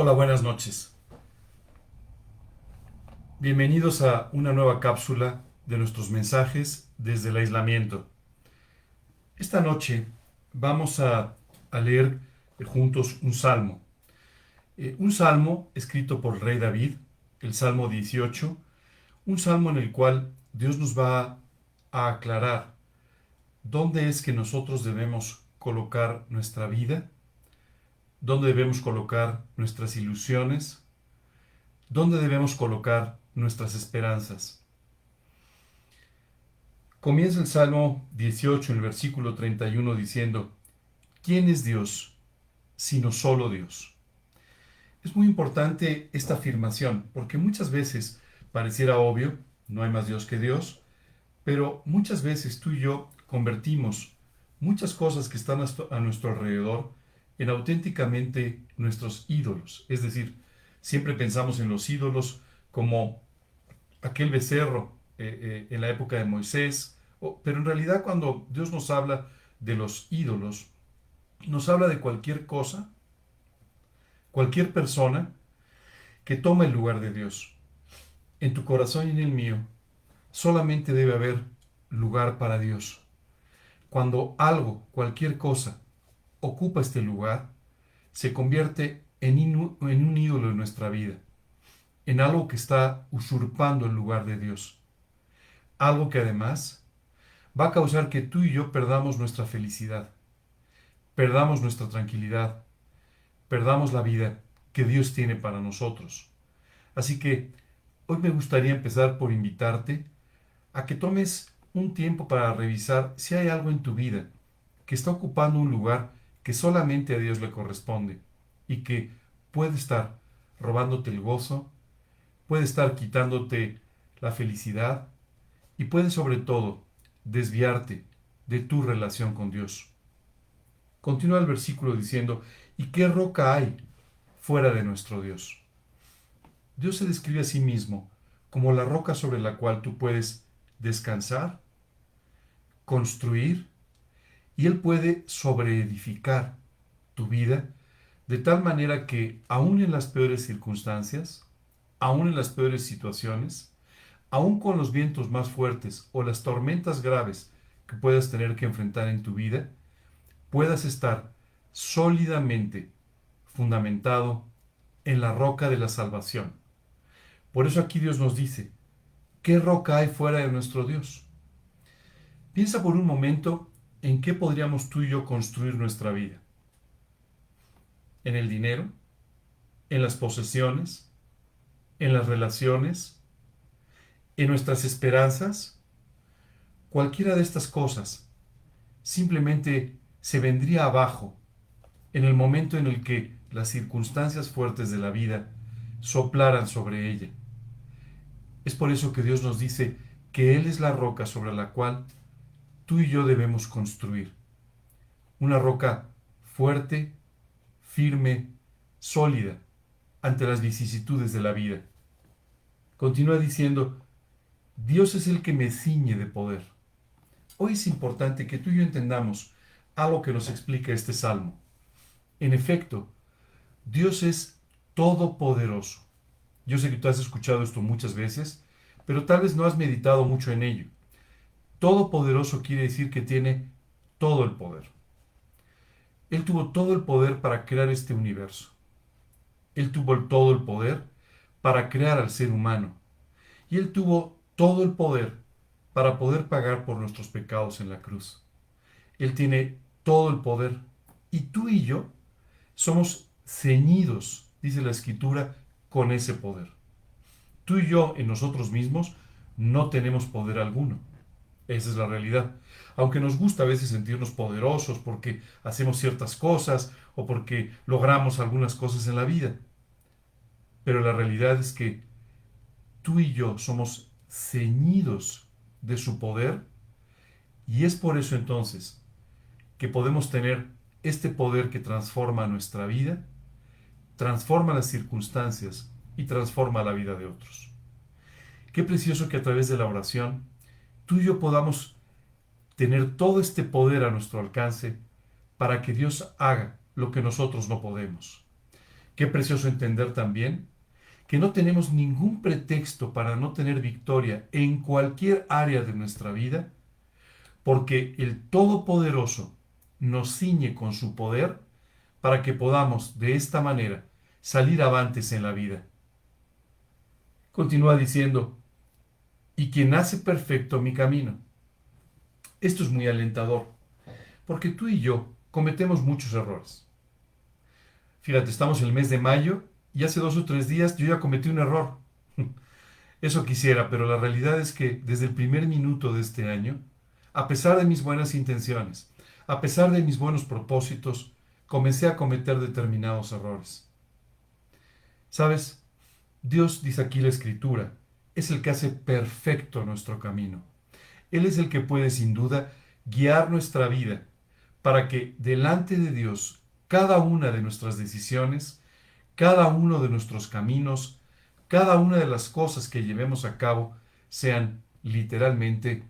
Hola, buenas noches. Bienvenidos a una nueva cápsula de nuestros mensajes desde el aislamiento. Esta noche vamos a, leer juntos un salmo. Eh, un salmo escrito por rey David, el Salmo 18, un salmo en el cual Dios nos va a aclarar dónde es que nosotros debemos colocar nuestra vida dónde debemos colocar nuestras ilusiones, dónde debemos colocar nuestras esperanzas. Comienza el Salmo 18 en el versículo 31 diciendo, ¿quién es Dios sino solo Dios? Es muy importante esta afirmación porque muchas veces pareciera obvio, no hay más Dios que Dios, pero muchas veces tú y yo convertimos muchas cosas que están a nuestro alrededor en auténticamente nuestros ídolos. Es decir, siempre pensamos en los ídolos como aquel becerro eh, eh, en la época de Moisés, pero en realidad cuando Dios nos habla de los ídolos, nos habla de cualquier cosa, cualquier persona que toma el lugar de Dios. En tu corazón y en el mío solamente debe haber lugar para Dios. Cuando algo, cualquier cosa, ocupa este lugar, se convierte en, un ídolo en nuestra vida, en algo que está usurpando el lugar de Dios. Algo que además va a causar que tú y yo perdamos nuestra felicidad, perdamos nuestra tranquilidad, perdamos la vida que Dios tiene para nosotros. Así que hoy me gustaría empezar por invitarte a que tomes un tiempo para revisar si hay algo en tu vida que está ocupando un lugar que solamente a Dios le corresponde y que puede estar robándote el gozo, puede estar quitándote la felicidad y puede sobre todo desviarte de tu relación con Dios. Continúa el versículo diciendo, ¿y qué roca hay fuera de nuestro Dios? Dios se describe a sí mismo como la roca sobre la cual tú puedes descansar, construir y Él puede sobreedificar tu vida de tal manera que aún en las peores circunstancias, aún en las peores situaciones, aún con los vientos más fuertes o las tormentas graves que puedas tener que enfrentar en tu vida, puedas estar sólidamente fundamentado en la roca de la salvación. Por eso aquí Dios nos dice, ¿qué roca hay fuera de nuestro Dios? Piensa por un momento ¿en qué podríamos tú y yo construir nuestra vida? ¿En el dinero? ¿En las posesiones? ¿En las relaciones? ¿En nuestras esperanzas? Cualquiera de estas cosas simplemente se vendría abajo en el momento en el que las circunstancias fuertes de la vida soplaran sobre ella. Es por eso que Dios nos dice que Él es la roca sobre la cual tú y yo debemos construir. Una roca fuerte, firme, sólida ante las vicisitudes de la vida. Continúa diciendo, Dios es el que me ciñe de poder. Hoy es importante que tú y yo entendamos algo que nos explica este salmo. En efecto, Dios es todopoderoso. Yo sé que tú has escuchado esto muchas veces, pero tal vez no has meditado mucho en ello. Todopoderoso quiere decir que tiene todo el poder. Él tuvo todo el poder para crear este universo. Él tuvo todo el poder para crear al ser humano. Y Él tuvo todo el poder para poder pagar por nuestros pecados en la cruz. Él tiene todo el poder. Y tú y yo somos ceñidos, dice la escritura, con ese poder. Tú y yo en nosotros mismos no tenemos poder alguno. Esa es la realidad. Aunque nos gusta a veces sentirnos poderosos porque hacemos ciertas cosas o porque logramos algunas cosas en la vida. Pero la realidad es que tú y yo somos ceñidos de su poder y es por eso entonces que podemos tener este poder que transforma nuestra vida, transforma las circunstancias y transforma la vida de otros. Qué precioso que a través de la oración tú y yo podamos tener todo este poder a nuestro alcance para que Dios haga lo que nosotros no podemos. Qué precioso entender también que no tenemos ningún pretexto para no tener victoria en cualquier área de nuestra vida, porque el Todopoderoso nos ciñe con su poder para que podamos de esta manera salir avantes en la vida. Continúa diciendo, y quien hace perfecto mi camino. Esto es muy alentador, porque tú y yo cometemos muchos errores. Fíjate, estamos en el mes de mayo y hace dos o tres días yo ya cometí un error. Eso quisiera, pero la realidad es que desde el primer minuto de este año, a pesar de mis buenas intenciones, a pesar de mis buenos propósitos, comencé a cometer determinados errores. ¿Sabes? Dios, dice aquí la escritura, es el que hace perfecto nuestro camino. Él es el que puede sin duda guiar nuestra vida para que delante de Dios cada una de nuestras decisiones, cada uno de nuestros caminos, cada una de las cosas que llevemos a cabo sean literalmente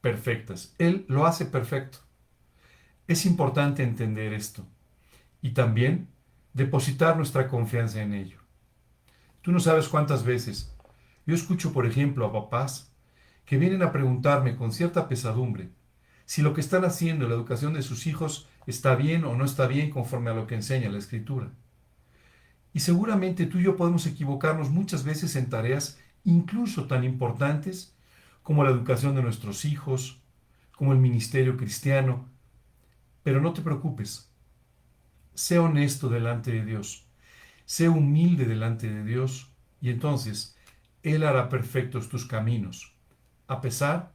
perfectas. Él lo hace perfecto. Es importante entender esto y también depositar nuestra confianza en ello. Tú no sabes cuántas veces yo escucho, por ejemplo, a papás que vienen a preguntarme con cierta pesadumbre si lo que están haciendo en la educación de sus hijos está bien o no está bien conforme a lo que enseña la escritura. Y seguramente tú y yo podemos equivocarnos muchas veces en tareas incluso tan importantes como la educación de nuestros hijos, como el ministerio cristiano. Pero no te preocupes. Sé honesto delante de Dios. Sé humilde delante de Dios y entonces Él hará perfectos tus caminos, a pesar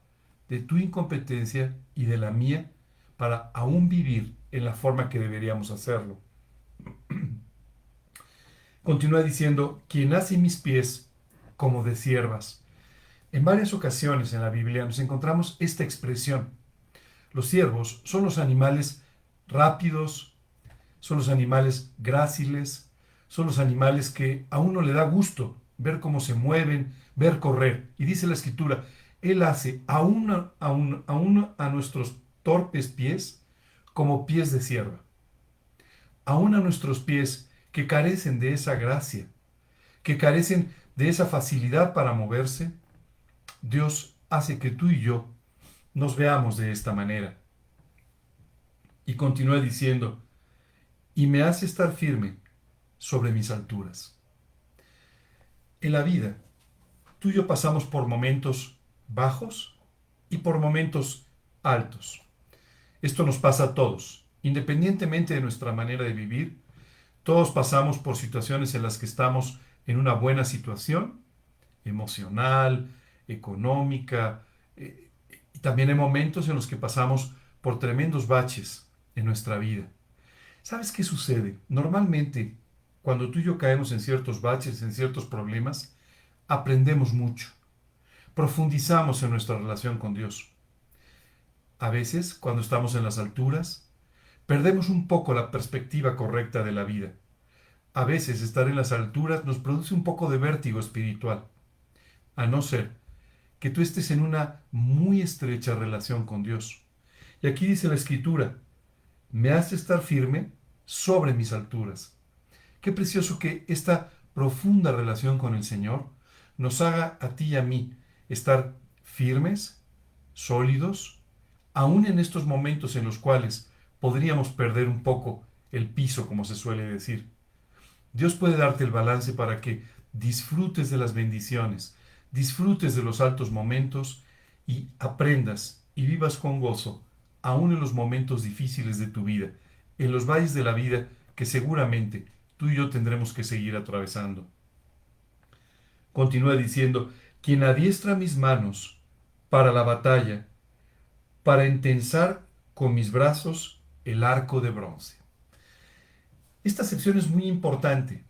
de tu incompetencia y de la mía para aún vivir en la forma que deberíamos hacerlo. Continúa diciendo, quien hace mis pies como de siervas. En varias ocasiones en la Biblia nos encontramos esta expresión. Los siervos son los animales rápidos, son los animales gráciles, son los animales que a uno le da gusto ver cómo se mueven, ver correr. Y dice la escritura, él hace a, una, a, a, a nuestros torpes pies como pies de sierva. Aún a nuestros pies que carecen de esa gracia, que carecen de esa facilidad para moverse, Dios hace que tú y yo nos veamos de esta manera. Y continúa diciendo, y me hace estar firme sobre mis alturas. En la vida, tú y yo pasamos por momentos bajos y por momentos altos. Esto nos pasa a todos, independientemente de nuestra manera de vivir. Todos pasamos por situaciones en las que estamos en una buena situación, emocional, económica, eh, y también hay momentos en los que pasamos por tremendos baches en nuestra vida. ¿Sabes qué sucede? Normalmente, cuando tú y yo caemos en ciertos baches, en ciertos problemas, aprendemos mucho profundizamos en nuestra relación con Dios. A veces, cuando estamos en las alturas, perdemos un poco la perspectiva correcta de la vida. A veces estar en las alturas nos produce un poco de vértigo espiritual, a no ser que tú estés en una muy estrecha relación con Dios. Y aquí dice la escritura, me hace estar firme sobre mis alturas. Qué precioso que esta profunda relación con el Señor nos haga a ti y a mí estar firmes, sólidos, aún en estos momentos en los cuales podríamos perder un poco el piso, como se suele decir. Dios puede darte el balance para que disfrutes de las bendiciones, disfrutes de los altos momentos y aprendas y vivas con gozo, aún en los momentos difíciles de tu vida, en los valles de la vida que seguramente tú y yo tendremos que seguir atravesando. Continúa diciendo, quien adiestra mis manos para la batalla, para entensar con mis brazos el arco de bronce. Esta sección es muy importante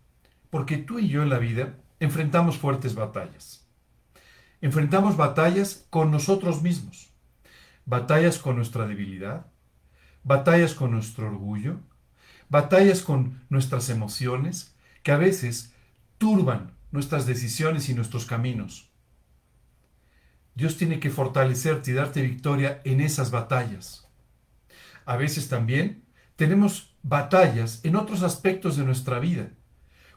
porque tú y yo en la vida enfrentamos fuertes batallas. Enfrentamos batallas con nosotros mismos, batallas con nuestra debilidad, batallas con nuestro orgullo, batallas con nuestras emociones que a veces turban nuestras decisiones y nuestros caminos. Dios tiene que fortalecerte y darte victoria en esas batallas. A veces también tenemos batallas en otros aspectos de nuestra vida,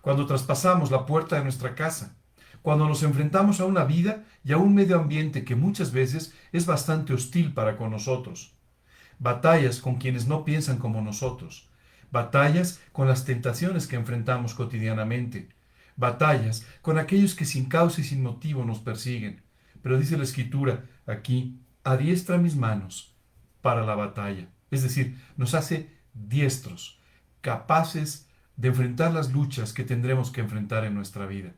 cuando traspasamos la puerta de nuestra casa, cuando nos enfrentamos a una vida y a un medio ambiente que muchas veces es bastante hostil para con nosotros. Batallas con quienes no piensan como nosotros. Batallas con las tentaciones que enfrentamos cotidianamente. Batallas con aquellos que sin causa y sin motivo nos persiguen. Pero dice la escritura aquí, adiestra mis manos para la batalla. Es decir, nos hace diestros, capaces de enfrentar las luchas que tendremos que enfrentar en nuestra vida.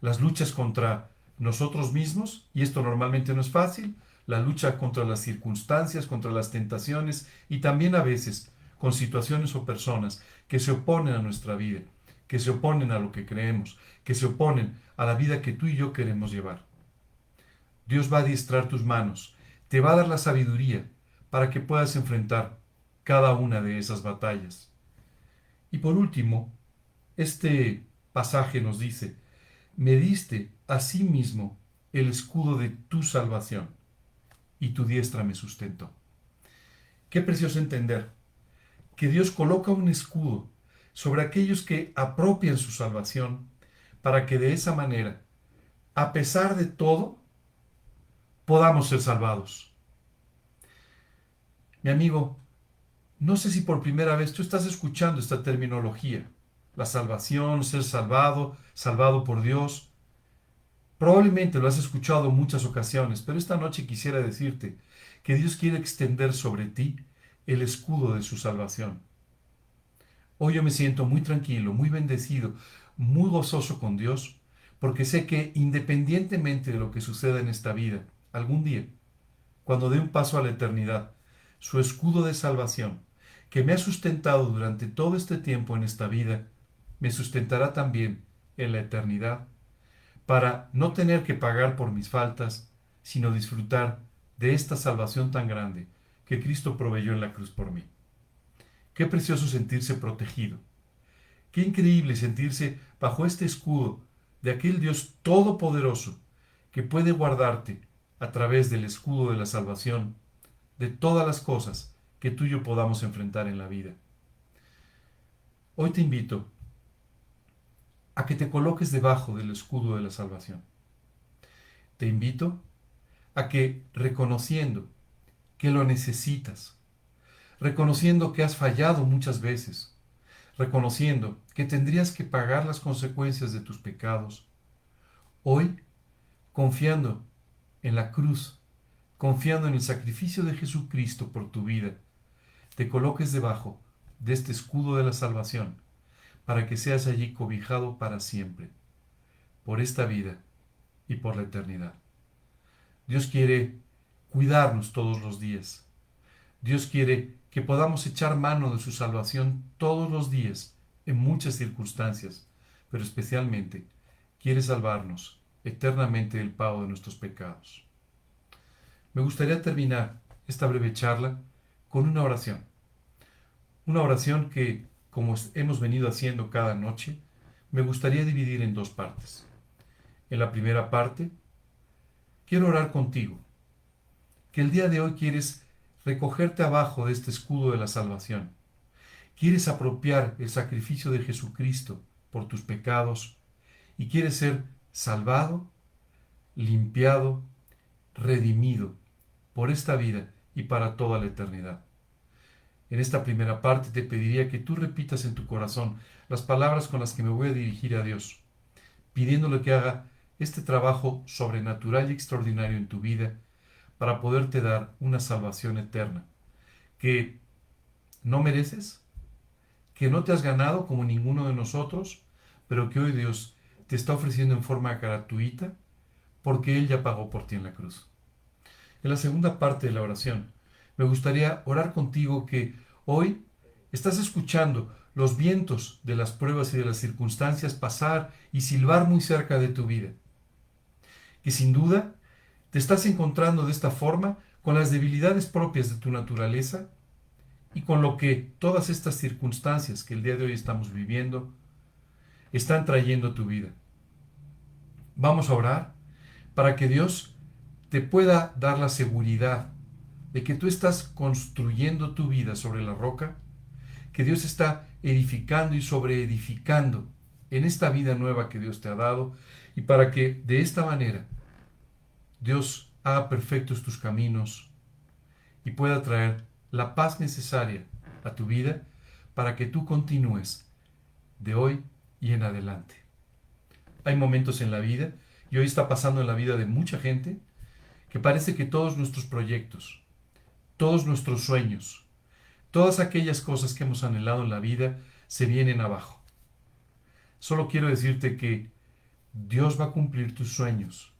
Las luchas contra nosotros mismos, y esto normalmente no es fácil, la lucha contra las circunstancias, contra las tentaciones y también a veces con situaciones o personas que se oponen a nuestra vida, que se oponen a lo que creemos, que se oponen a la vida que tú y yo queremos llevar. Dios va a adiestrar tus manos, te va a dar la sabiduría para que puedas enfrentar cada una de esas batallas. Y por último, este pasaje nos dice, me diste a sí mismo el escudo de tu salvación, y tu diestra me sustentó. Qué precioso entender que Dios coloca un escudo sobre aquellos que apropian su salvación para que de esa manera, a pesar de todo, podamos ser salvados. Mi amigo, no sé si por primera vez tú estás escuchando esta terminología, la salvación, ser salvado, salvado por Dios. Probablemente lo has escuchado en muchas ocasiones, pero esta noche quisiera decirte que Dios quiere extender sobre ti el escudo de su salvación. Hoy yo me siento muy tranquilo, muy bendecido, muy gozoso con Dios, porque sé que independientemente de lo que suceda en esta vida, algún día, cuando dé un paso a la eternidad, su escudo de salvación que me ha sustentado durante todo este tiempo en esta vida, me sustentará también en la eternidad, para no tener que pagar por mis faltas, sino disfrutar de esta salvación tan grande que Cristo proveyó en la cruz por mí. Qué precioso sentirse protegido. Qué increíble sentirse bajo este escudo de aquel Dios todopoderoso que puede guardarte a través del escudo de la salvación de todas las cosas que tú y yo podamos enfrentar en la vida. Hoy te invito a que te coloques debajo del escudo de la salvación. Te invito a que reconociendo que lo necesitas, reconociendo que has fallado muchas veces, reconociendo que tendrías que pagar las consecuencias de tus pecados, hoy, confiando en la cruz, confiando en el sacrificio de Jesucristo por tu vida, te coloques debajo de este escudo de la salvación, para que seas allí cobijado para siempre, por esta vida y por la eternidad. Dios quiere cuidarnos todos los días. Dios quiere que podamos echar mano de su salvación todos los días, en muchas circunstancias, pero especialmente quiere salvarnos eternamente del pago de nuestros pecados. Me gustaría terminar esta breve charla con una oración. Una oración que, como hemos venido haciendo cada noche, me gustaría dividir en dos partes. En la primera parte, quiero orar contigo, que el día de hoy quieres recogerte abajo de este escudo de la salvación. Quieres apropiar el sacrificio de Jesucristo por tus pecados y quieres ser salvado, limpiado, redimido por esta vida y para toda la eternidad. En esta primera parte te pediría que tú repitas en tu corazón las palabras con las que me voy a dirigir a Dios, pidiéndole que haga este trabajo sobrenatural y extraordinario en tu vida para poderte dar una salvación eterna, que no mereces, que no te has ganado como ninguno de nosotros, pero que hoy Dios te está ofreciendo en forma gratuita porque Él ya pagó por ti en la cruz. En la segunda parte de la oración, me gustaría orar contigo que hoy estás escuchando los vientos de las pruebas y de las circunstancias pasar y silbar muy cerca de tu vida. Que sin duda te estás encontrando de esta forma con las debilidades propias de tu naturaleza y con lo que todas estas circunstancias que el día de hoy estamos viviendo están trayendo a tu vida. Vamos a orar para que Dios te pueda dar la seguridad de que tú estás construyendo tu vida sobre la roca, que Dios está edificando y sobreedificando en esta vida nueva que Dios te ha dado y para que de esta manera Dios haga perfectos tus caminos y pueda traer la paz necesaria a tu vida para que tú continúes de hoy y en adelante. Hay momentos en la vida, y hoy está pasando en la vida de mucha gente, que parece que todos nuestros proyectos, todos nuestros sueños, todas aquellas cosas que hemos anhelado en la vida se vienen abajo. Solo quiero decirte que Dios va a cumplir tus sueños,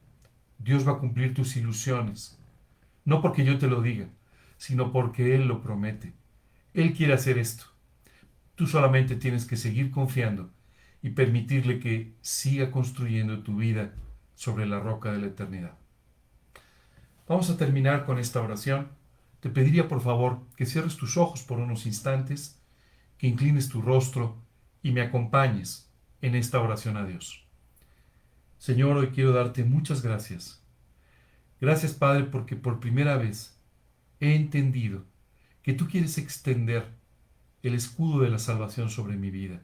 Dios va a cumplir tus ilusiones, no porque yo te lo diga, sino porque Él lo promete. Él quiere hacer esto. Tú solamente tienes que seguir confiando y permitirle que siga construyendo tu vida sobre la roca de la eternidad. Vamos a terminar con esta oración. Te pediría por favor que cierres tus ojos por unos instantes, que inclines tu rostro y me acompañes en esta oración a Dios. Señor, hoy quiero darte muchas gracias. Gracias Padre porque por primera vez he entendido que tú quieres extender el escudo de la salvación sobre mi vida.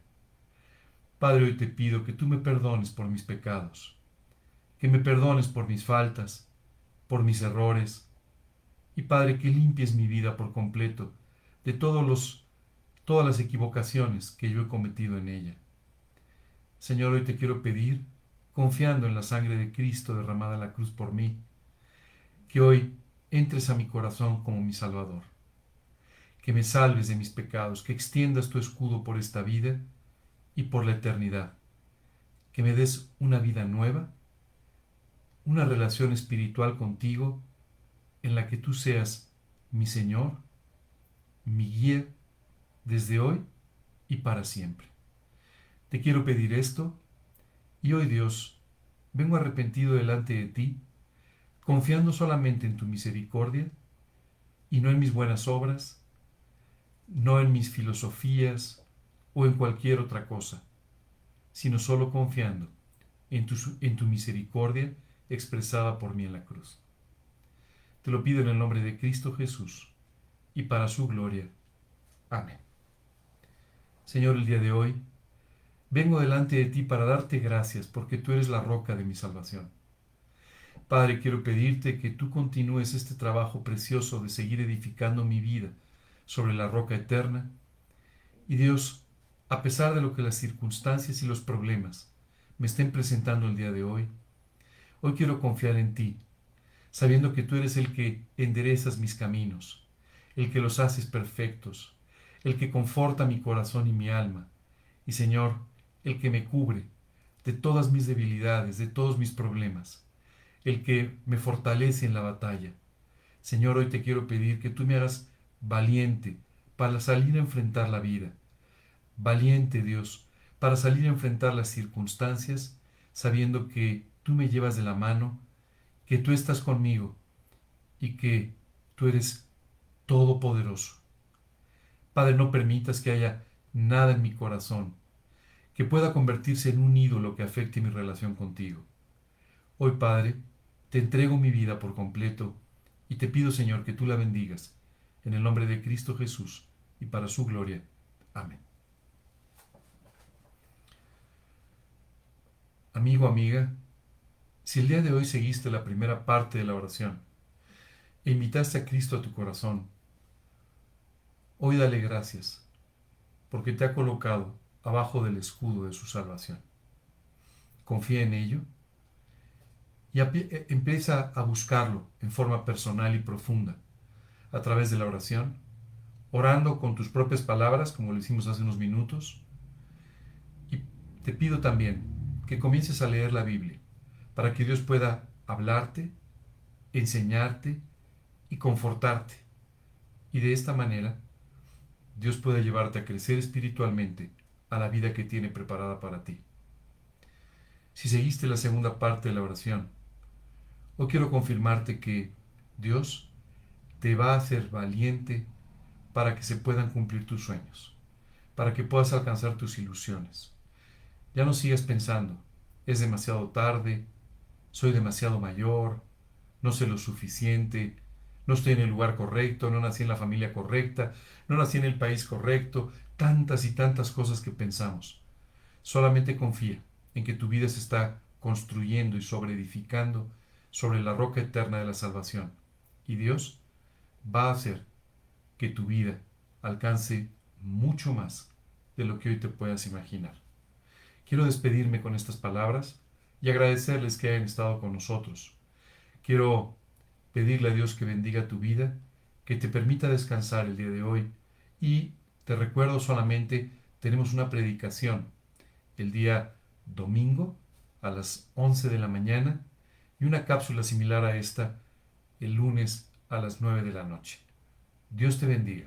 Padre, hoy te pido que tú me perdones por mis pecados, que me perdones por mis faltas, por mis errores, y Padre, que limpies mi vida por completo de todos los, todas las equivocaciones que yo he cometido en ella. Señor, hoy te quiero pedir, confiando en la sangre de Cristo derramada en la cruz por mí, que hoy entres a mi corazón como mi Salvador que me salves de mis pecados, que extiendas tu escudo por esta vida y por la eternidad, que me des una vida nueva, una relación espiritual contigo en la que tú seas mi Señor, mi guía, desde hoy y para siempre. Te quiero pedir esto y hoy Dios, vengo arrepentido delante de ti, confiando solamente en tu misericordia y no en mis buenas obras, no en mis filosofías o en cualquier otra cosa, sino solo confiando en tu, en tu misericordia expresada por mí en la cruz. Te lo pido en el nombre de Cristo Jesús y para su gloria. Amén. Señor, el día de hoy vengo delante de ti para darte gracias porque tú eres la roca de mi salvación. Padre, quiero pedirte que tú continúes este trabajo precioso de seguir edificando mi vida sobre la roca eterna. Y Dios, a pesar de lo que las circunstancias y los problemas me estén presentando el día de hoy, hoy quiero confiar en ti, sabiendo que tú eres el que enderezas mis caminos, el que los haces perfectos, el que conforta mi corazón y mi alma, y Señor, el que me cubre de todas mis debilidades, de todos mis problemas, el que me fortalece en la batalla. Señor, hoy te quiero pedir que tú me hagas valiente para salir a enfrentar la vida. Valiente Dios, para salir a enfrentar las circunstancias, sabiendo que tú me llevas de la mano, que tú estás conmigo y que tú eres todopoderoso. Padre, no permitas que haya nada en mi corazón que pueda convertirse en un ídolo que afecte mi relación contigo. Hoy, Padre, te entrego mi vida por completo y te pido, Señor, que tú la bendigas en el nombre de Cristo Jesús y para su gloria. Amén. Amigo, amiga, si el día de hoy seguiste la primera parte de la oración e invitaste a Cristo a tu corazón, hoy dale gracias porque te ha colocado abajo del escudo de su salvación. Confía en ello y eh, empieza a buscarlo en forma personal y profunda a través de la oración, orando con tus propias palabras, como lo hicimos hace unos minutos. Y te pido también que comiences a leer la Biblia, para que Dios pueda hablarte, enseñarte y confortarte. Y de esta manera, Dios pueda llevarte a crecer espiritualmente a la vida que tiene preparada para ti. Si seguiste la segunda parte de la oración, hoy quiero confirmarte que Dios te va a hacer valiente para que se puedan cumplir tus sueños, para que puedas alcanzar tus ilusiones. Ya no sigas pensando, es demasiado tarde, soy demasiado mayor, no sé lo suficiente, no estoy en el lugar correcto, no nací en la familia correcta, no nací en el país correcto, tantas y tantas cosas que pensamos. Solamente confía en que tu vida se está construyendo y sobreedificando sobre la roca eterna de la salvación. Y Dios va a hacer que tu vida alcance mucho más de lo que hoy te puedas imaginar. Quiero despedirme con estas palabras y agradecerles que hayan estado con nosotros. Quiero pedirle a Dios que bendiga tu vida, que te permita descansar el día de hoy y te recuerdo solamente, tenemos una predicación el día domingo a las 11 de la mañana y una cápsula similar a esta el lunes a las 9 de la noche. Dios te bendiga.